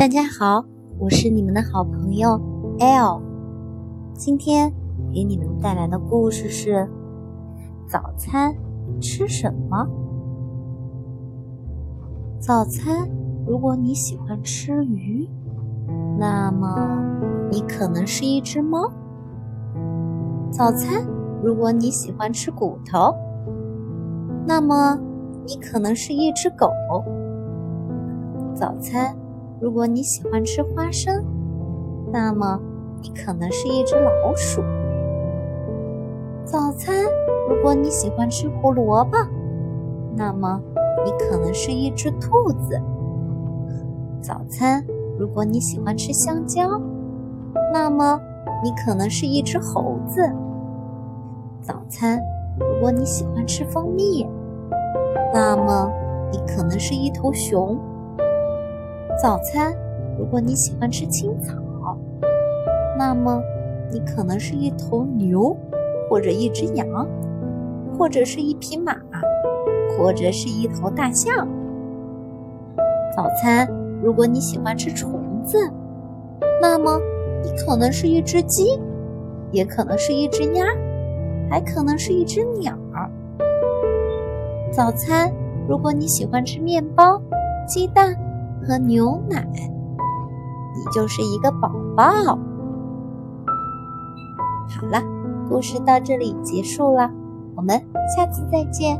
大家好，我是你们的好朋友 L。今天给你们带来的故事是：早餐吃什么？早餐，如果你喜欢吃鱼，那么你可能是一只猫。早餐，如果你喜欢吃骨头，那么你可能是一只狗。早餐。如果你喜欢吃花生，那么你可能是一只老鼠。早餐，如果你喜欢吃胡萝卜，那么你可能是一只兔子。早餐，如果你喜欢吃香蕉，那么你可能是一只猴子。早餐，如果你喜欢吃蜂蜜，那么你可能是一头熊。早餐，如果你喜欢吃青草，那么你可能是一头牛，或者一只羊，或者是一匹马，或者是一头大象。早餐，如果你喜欢吃虫子，那么你可能是一只鸡，也可能是一只鸭，还可能是一只鸟。早餐，如果你喜欢吃面包、鸡蛋。喝牛奶，你就是一个宝宝。好了，故事到这里结束了，我们下次再见。